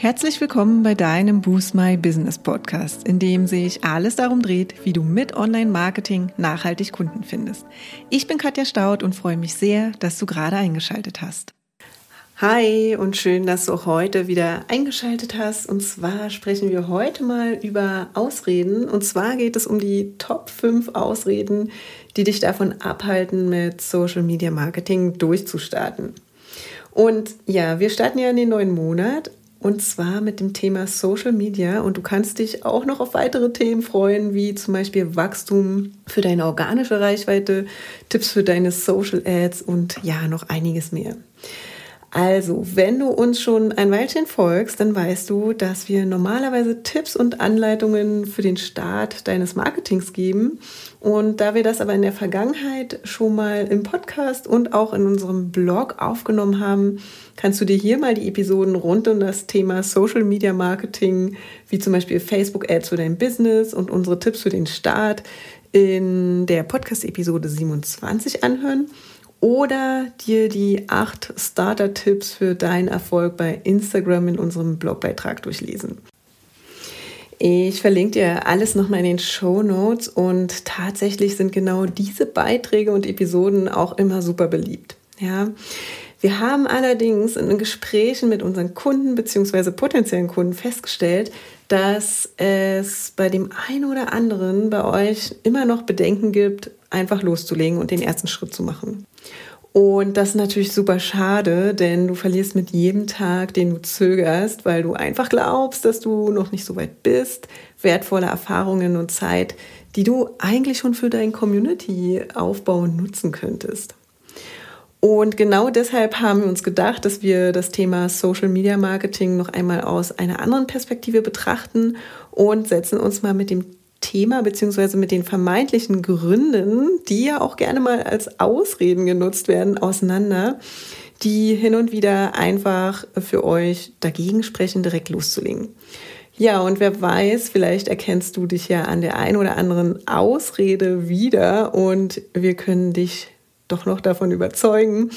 Herzlich willkommen bei deinem Boost My Business Podcast, in dem sich alles darum dreht, wie du mit Online-Marketing nachhaltig Kunden findest. Ich bin Katja Staud und freue mich sehr, dass du gerade eingeschaltet hast. Hi und schön, dass du auch heute wieder eingeschaltet hast. Und zwar sprechen wir heute mal über Ausreden. Und zwar geht es um die Top 5 Ausreden, die dich davon abhalten, mit Social Media Marketing durchzustarten. Und ja, wir starten ja in den neuen Monat und zwar mit dem Thema Social Media. Und du kannst dich auch noch auf weitere Themen freuen, wie zum Beispiel Wachstum für deine organische Reichweite, Tipps für deine Social Ads und ja, noch einiges mehr. Also, wenn du uns schon ein Weilchen folgst, dann weißt du, dass wir normalerweise Tipps und Anleitungen für den Start deines Marketings geben. Und da wir das aber in der Vergangenheit schon mal im Podcast und auch in unserem Blog aufgenommen haben, kannst du dir hier mal die Episoden rund um das Thema Social Media Marketing, wie zum Beispiel Facebook Ads für dein Business und unsere Tipps für den Start in der Podcast-Episode 27 anhören oder dir die acht Starter-Tipps für deinen Erfolg bei Instagram in unserem Blogbeitrag durchlesen. Ich verlinke dir alles nochmal in den Show Notes und tatsächlich sind genau diese Beiträge und Episoden auch immer super beliebt. Ja. Wir haben allerdings in den Gesprächen mit unseren Kunden bzw. potenziellen Kunden festgestellt, dass es bei dem einen oder anderen bei euch immer noch Bedenken gibt, einfach loszulegen und den ersten Schritt zu machen. Und das ist natürlich super schade, denn du verlierst mit jedem Tag, den du zögerst, weil du einfach glaubst, dass du noch nicht so weit bist, wertvolle Erfahrungen und Zeit, die du eigentlich schon für deinen Community-Aufbau nutzen könntest. Und genau deshalb haben wir uns gedacht, dass wir das Thema Social Media Marketing noch einmal aus einer anderen Perspektive betrachten und setzen uns mal mit dem Thema beziehungsweise mit den vermeintlichen Gründen, die ja auch gerne mal als Ausreden genutzt werden, auseinander, die hin und wieder einfach für euch dagegen sprechen, direkt loszulegen. Ja, und wer weiß, vielleicht erkennst du dich ja an der einen oder anderen Ausrede wieder und wir können dich doch noch davon überzeugen,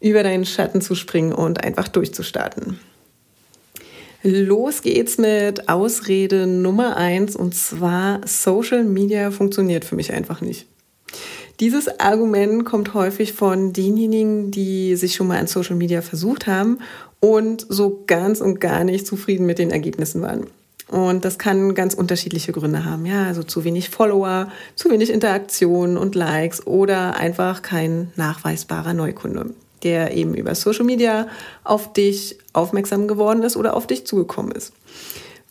über deinen Schatten zu springen und einfach durchzustarten. Los geht's mit Ausrede Nummer eins und zwar Social Media funktioniert für mich einfach nicht. Dieses Argument kommt häufig von denjenigen, die sich schon mal an Social Media versucht haben und so ganz und gar nicht zufrieden mit den Ergebnissen waren. Und das kann ganz unterschiedliche Gründe haben. Ja, also zu wenig Follower, zu wenig Interaktion und Likes oder einfach kein nachweisbarer Neukunde der eben über Social Media auf dich aufmerksam geworden ist oder auf dich zugekommen ist.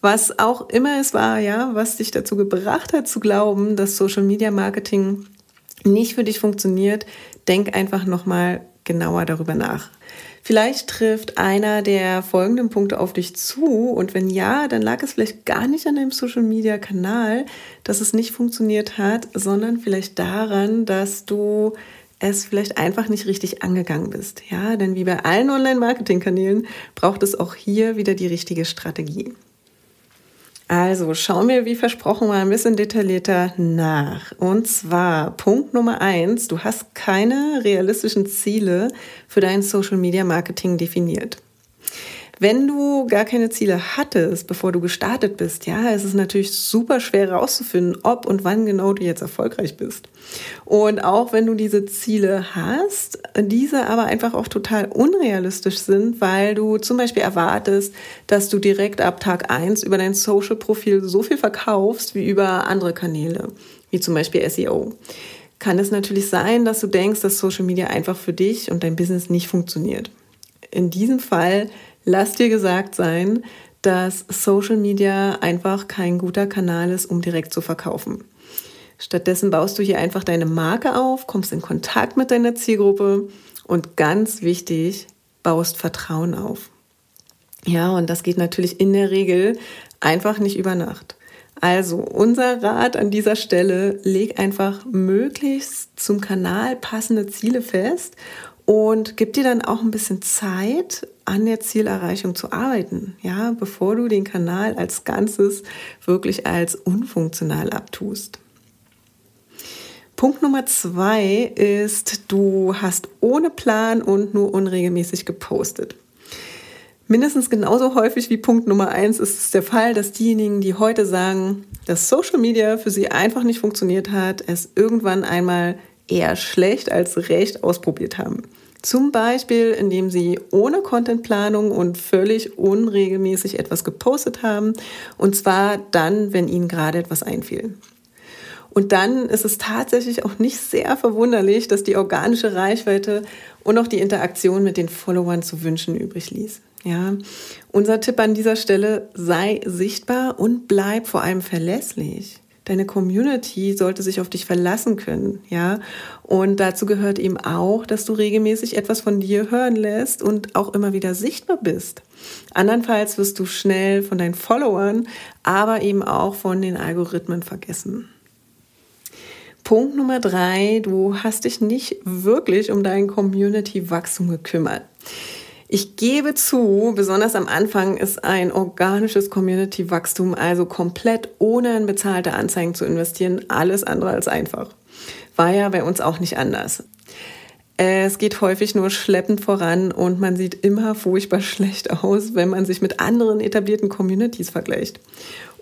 Was auch immer es war, ja, was dich dazu gebracht hat zu glauben, dass Social Media Marketing nicht für dich funktioniert, denk einfach nochmal genauer darüber nach. Vielleicht trifft einer der folgenden Punkte auf dich zu und wenn ja, dann lag es vielleicht gar nicht an deinem Social Media Kanal, dass es nicht funktioniert hat, sondern vielleicht daran, dass du es vielleicht einfach nicht richtig angegangen bist. Ja, denn wie bei allen Online-Marketing-Kanälen braucht es auch hier wieder die richtige Strategie. Also schauen wir, wie versprochen, mal ein bisschen detaillierter nach. Und zwar Punkt Nummer eins, du hast keine realistischen Ziele für dein Social Media Marketing definiert. Wenn du gar keine Ziele hattest, bevor du gestartet bist, ja, es ist natürlich super schwer herauszufinden, ob und wann genau du jetzt erfolgreich bist. Und auch wenn du diese Ziele hast, diese aber einfach auch total unrealistisch sind, weil du zum Beispiel erwartest, dass du direkt ab Tag eins über dein Social-Profil so viel verkaufst wie über andere Kanäle, wie zum Beispiel SEO kann es natürlich sein, dass du denkst, dass Social Media einfach für dich und dein Business nicht funktioniert. In diesem Fall lass dir gesagt sein, dass Social Media einfach kein guter Kanal ist, um direkt zu verkaufen. Stattdessen baust du hier einfach deine Marke auf, kommst in Kontakt mit deiner Zielgruppe und ganz wichtig, baust Vertrauen auf. Ja, und das geht natürlich in der Regel einfach nicht über Nacht. Also unser Rat an dieser Stelle, leg einfach möglichst zum Kanal passende Ziele fest und gib dir dann auch ein bisschen Zeit, an der Zielerreichung zu arbeiten, ja, bevor du den Kanal als Ganzes wirklich als unfunktional abtust. Punkt Nummer zwei ist, du hast ohne Plan und nur unregelmäßig gepostet. Mindestens genauso häufig wie Punkt Nummer eins ist es der Fall, dass diejenigen, die heute sagen, dass Social Media für sie einfach nicht funktioniert hat, es irgendwann einmal eher schlecht als recht ausprobiert haben. Zum Beispiel, indem sie ohne Contentplanung und völlig unregelmäßig etwas gepostet haben. Und zwar dann, wenn ihnen gerade etwas einfiel. Und dann ist es tatsächlich auch nicht sehr verwunderlich, dass die organische Reichweite und auch die Interaktion mit den Followern zu wünschen übrig ließ. Ja, unser Tipp an dieser Stelle, sei sichtbar und bleib vor allem verlässlich. Deine Community sollte sich auf dich verlassen können, ja. Und dazu gehört eben auch, dass du regelmäßig etwas von dir hören lässt und auch immer wieder sichtbar bist. Andernfalls wirst du schnell von deinen Followern, aber eben auch von den Algorithmen vergessen. Punkt Nummer drei, du hast dich nicht wirklich um dein Community-Wachstum gekümmert. Ich gebe zu, besonders am Anfang ist ein organisches Community-Wachstum, also komplett ohne in bezahlte Anzeigen zu investieren, alles andere als einfach. War ja bei uns auch nicht anders. Es geht häufig nur schleppend voran und man sieht immer furchtbar schlecht aus, wenn man sich mit anderen etablierten Communities vergleicht.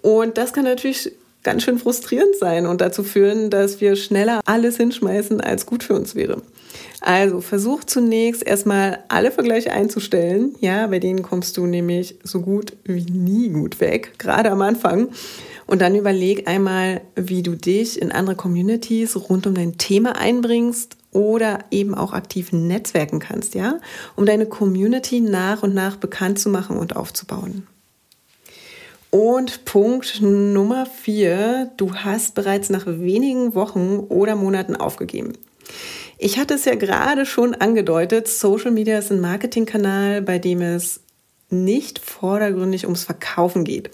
Und das kann natürlich ganz schön frustrierend sein und dazu führen, dass wir schneller alles hinschmeißen, als gut für uns wäre. Also versuch zunächst erstmal alle Vergleiche einzustellen. Ja, bei denen kommst du nämlich so gut wie nie gut weg, gerade am Anfang. Und dann überleg einmal, wie du dich in andere Communities rund um dein Thema einbringst oder eben auch aktiv netzwerken kannst, ja, um deine Community nach und nach bekannt zu machen und aufzubauen. Und Punkt Nummer vier, du hast bereits nach wenigen Wochen oder Monaten aufgegeben. Ich hatte es ja gerade schon angedeutet, Social Media ist ein Marketingkanal, bei dem es nicht vordergründig ums Verkaufen geht.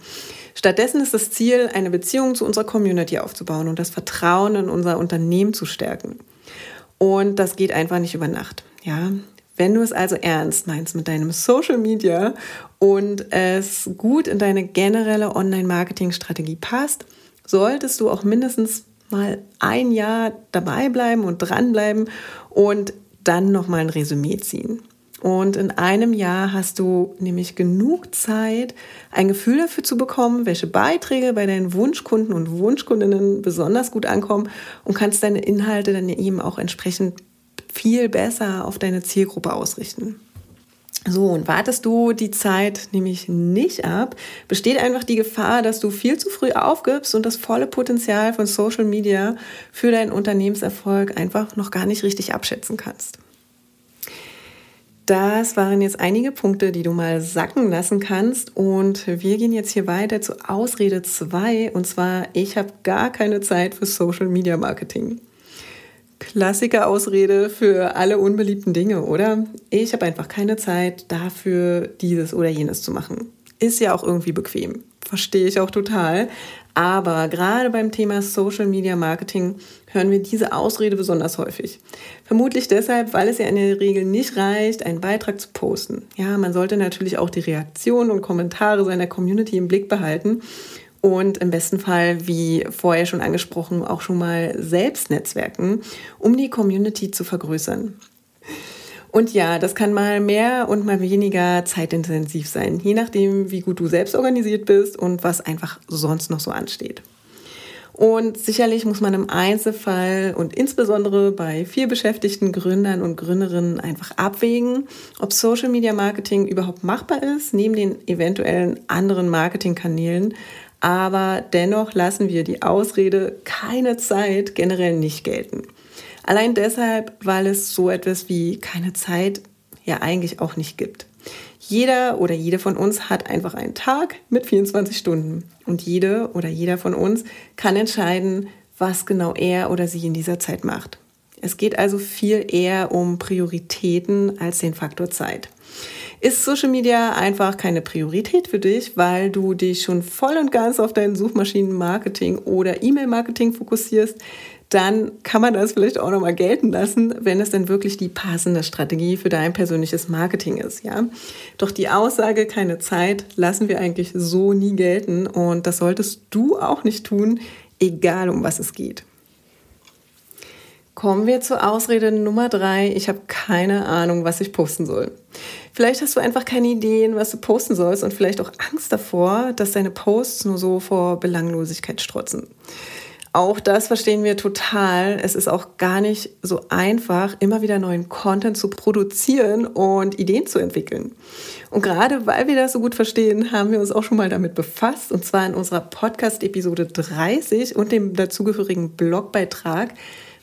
Stattdessen ist das Ziel, eine Beziehung zu unserer Community aufzubauen und das Vertrauen in unser Unternehmen zu stärken. Und das geht einfach nicht über Nacht. Ja, wenn du es also ernst meinst mit deinem Social Media und es gut in deine generelle Online-Marketing-Strategie passt, solltest du auch mindestens mal ein Jahr dabei bleiben und dranbleiben und dann nochmal ein Resümee ziehen. Und in einem Jahr hast du nämlich genug Zeit, ein Gefühl dafür zu bekommen, welche Beiträge bei deinen Wunschkunden und Wunschkundinnen besonders gut ankommen und kannst deine Inhalte dann eben auch entsprechend viel besser auf deine Zielgruppe ausrichten. So, und wartest du die Zeit nämlich nicht ab, besteht einfach die Gefahr, dass du viel zu früh aufgibst und das volle Potenzial von Social Media für deinen Unternehmenserfolg einfach noch gar nicht richtig abschätzen kannst. Das waren jetzt einige Punkte, die du mal sacken lassen kannst. Und wir gehen jetzt hier weiter zu Ausrede 2. Und zwar, ich habe gar keine Zeit für Social Media Marketing. Klassiker-Ausrede für alle unbeliebten Dinge, oder? Ich habe einfach keine Zeit dafür, dieses oder jenes zu machen. Ist ja auch irgendwie bequem. Verstehe ich auch total. Aber gerade beim Thema Social Media Marketing hören wir diese Ausrede besonders häufig. Vermutlich deshalb, weil es ja in der Regel nicht reicht, einen Beitrag zu posten. Ja, man sollte natürlich auch die Reaktionen und Kommentare seiner Community im Blick behalten und im besten Fall, wie vorher schon angesprochen, auch schon mal selbst netzwerken, um die Community zu vergrößern. Und ja, das kann mal mehr und mal weniger zeitintensiv sein, je nachdem, wie gut du selbst organisiert bist und was einfach sonst noch so ansteht. Und sicherlich muss man im Einzelfall und insbesondere bei viel beschäftigten Gründern und Gründerinnen einfach abwägen, ob Social Media Marketing überhaupt machbar ist, neben den eventuellen anderen Marketingkanälen, aber dennoch lassen wir die Ausrede keine Zeit generell nicht gelten. Allein deshalb, weil es so etwas wie keine Zeit ja eigentlich auch nicht gibt. Jeder oder jede von uns hat einfach einen Tag mit 24 Stunden und jede oder jeder von uns kann entscheiden, was genau er oder sie in dieser Zeit macht. Es geht also viel eher um Prioritäten als den Faktor Zeit. Ist Social Media einfach keine Priorität für dich, weil du dich schon voll und ganz auf dein Suchmaschinenmarketing oder E-Mail-Marketing fokussierst, dann kann man das vielleicht auch nochmal gelten lassen, wenn es denn wirklich die passende Strategie für dein persönliches Marketing ist, ja. Doch die Aussage keine Zeit lassen wir eigentlich so nie gelten und das solltest du auch nicht tun, egal um was es geht. Kommen wir zur Ausrede Nummer drei. Ich habe keine Ahnung, was ich posten soll. Vielleicht hast du einfach keine Ideen, was du posten sollst und vielleicht auch Angst davor, dass deine Posts nur so vor Belanglosigkeit strotzen. Auch das verstehen wir total. Es ist auch gar nicht so einfach, immer wieder neuen Content zu produzieren und Ideen zu entwickeln. Und gerade weil wir das so gut verstehen, haben wir uns auch schon mal damit befasst. Und zwar in unserer Podcast-Episode 30 und dem dazugehörigen Blogbeitrag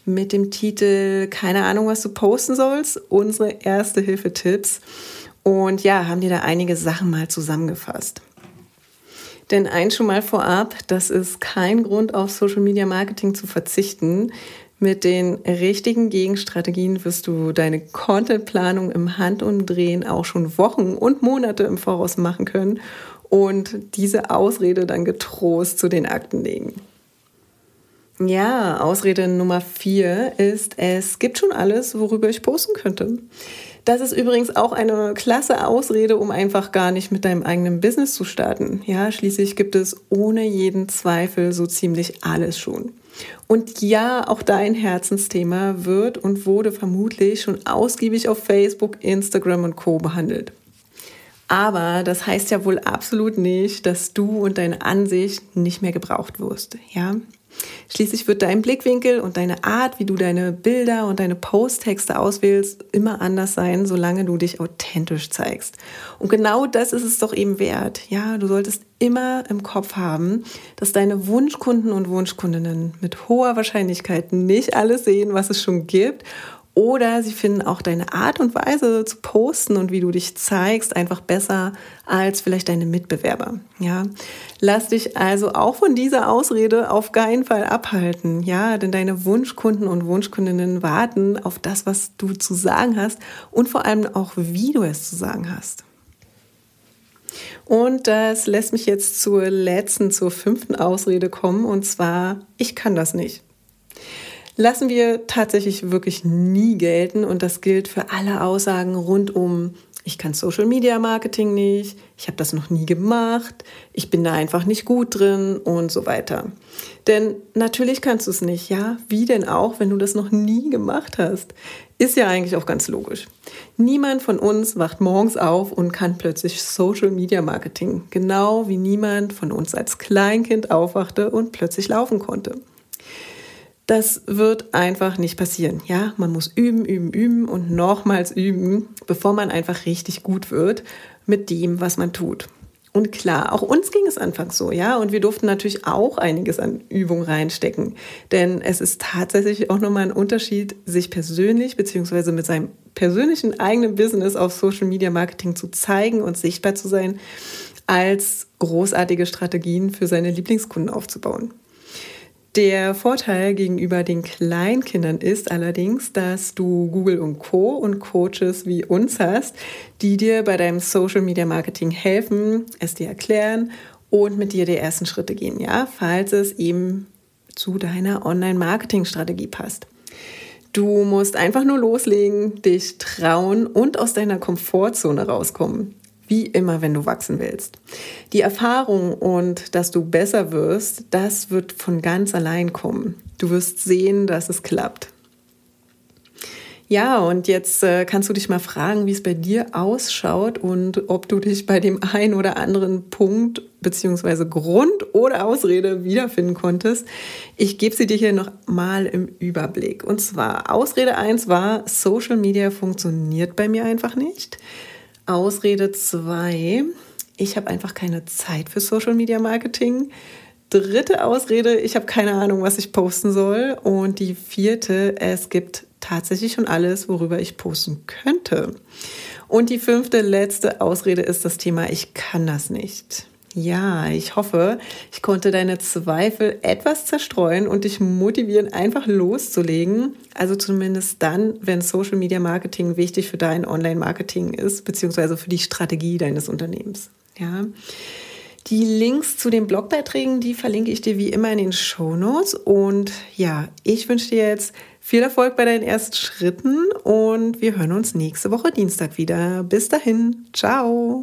mit dem Titel Keine Ahnung, was du posten sollst. Unsere erste Hilfe-Tipps. Und ja, haben dir da einige Sachen mal zusammengefasst. Denn eins schon mal vorab, das ist kein Grund, auf Social Media Marketing zu verzichten. Mit den richtigen Gegenstrategien wirst du deine Contentplanung im Handumdrehen auch schon Wochen und Monate im Voraus machen können und diese Ausrede dann getrost zu den Akten legen. Ja, Ausrede Nummer vier ist, es gibt schon alles, worüber ich posten könnte. Das ist übrigens auch eine klasse Ausrede, um einfach gar nicht mit deinem eigenen Business zu starten. Ja, schließlich gibt es ohne jeden Zweifel so ziemlich alles schon. Und ja, auch dein Herzensthema wird und wurde vermutlich schon ausgiebig auf Facebook, Instagram und Co behandelt. Aber das heißt ja wohl absolut nicht, dass du und deine Ansicht nicht mehr gebraucht wirst. Ja, Schließlich wird dein Blickwinkel und deine Art, wie du deine Bilder und deine Posttexte auswählst, immer anders sein, solange du dich authentisch zeigst. Und genau das ist es doch eben wert. Ja, du solltest immer im Kopf haben, dass deine Wunschkunden und Wunschkundinnen mit hoher Wahrscheinlichkeit nicht alles sehen, was es schon gibt oder sie finden auch deine Art und Weise zu posten und wie du dich zeigst einfach besser als vielleicht deine Mitbewerber. Ja, lass dich also auch von dieser Ausrede auf keinen Fall abhalten. Ja, denn deine Wunschkunden und Wunschkundinnen warten auf das, was du zu sagen hast und vor allem auch, wie du es zu sagen hast. Und das lässt mich jetzt zur letzten, zur fünften Ausrede kommen und zwar, ich kann das nicht lassen wir tatsächlich wirklich nie gelten und das gilt für alle Aussagen rund um ich kann Social Media Marketing nicht, ich habe das noch nie gemacht, ich bin da einfach nicht gut drin und so weiter. Denn natürlich kannst du es nicht, ja? Wie denn auch, wenn du das noch nie gemacht hast? Ist ja eigentlich auch ganz logisch. Niemand von uns wacht morgens auf und kann plötzlich Social Media Marketing, genau wie niemand von uns als Kleinkind aufwachte und plötzlich laufen konnte. Das wird einfach nicht passieren. Ja, man muss üben, üben, üben und nochmals üben, bevor man einfach richtig gut wird mit dem, was man tut. Und klar, auch uns ging es anfangs so, ja, und wir durften natürlich auch einiges an Übung reinstecken, denn es ist tatsächlich auch nochmal ein Unterschied, sich persönlich beziehungsweise mit seinem persönlichen eigenen Business auf Social Media Marketing zu zeigen und sichtbar zu sein, als großartige Strategien für seine Lieblingskunden aufzubauen. Der Vorteil gegenüber den Kleinkindern ist allerdings, dass du Google und Co. und Coaches wie uns hast, die dir bei deinem Social Media Marketing helfen, es dir erklären und mit dir die ersten Schritte gehen, ja, falls es eben zu deiner Online-Marketing-Strategie passt. Du musst einfach nur loslegen, dich trauen und aus deiner Komfortzone rauskommen wie immer, wenn du wachsen willst. Die Erfahrung und dass du besser wirst, das wird von ganz allein kommen. Du wirst sehen, dass es klappt. Ja, und jetzt äh, kannst du dich mal fragen, wie es bei dir ausschaut und ob du dich bei dem einen oder anderen Punkt beziehungsweise Grund oder Ausrede wiederfinden konntest. Ich gebe sie dir hier noch mal im Überblick. Und zwar Ausrede 1 war, Social Media funktioniert bei mir einfach nicht. Ausrede 2, ich habe einfach keine Zeit für Social Media Marketing. Dritte Ausrede, ich habe keine Ahnung, was ich posten soll. Und die vierte, es gibt tatsächlich schon alles, worüber ich posten könnte. Und die fünfte, letzte Ausrede ist das Thema, ich kann das nicht. Ja, ich hoffe, ich konnte deine Zweifel etwas zerstreuen und dich motivieren, einfach loszulegen. Also zumindest dann, wenn Social Media Marketing wichtig für dein Online-Marketing ist, beziehungsweise für die Strategie deines Unternehmens. Ja. Die Links zu den Blogbeiträgen, die verlinke ich dir wie immer in den Show Notes. Und ja, ich wünsche dir jetzt viel Erfolg bei deinen ersten Schritten und wir hören uns nächste Woche Dienstag wieder. Bis dahin, ciao.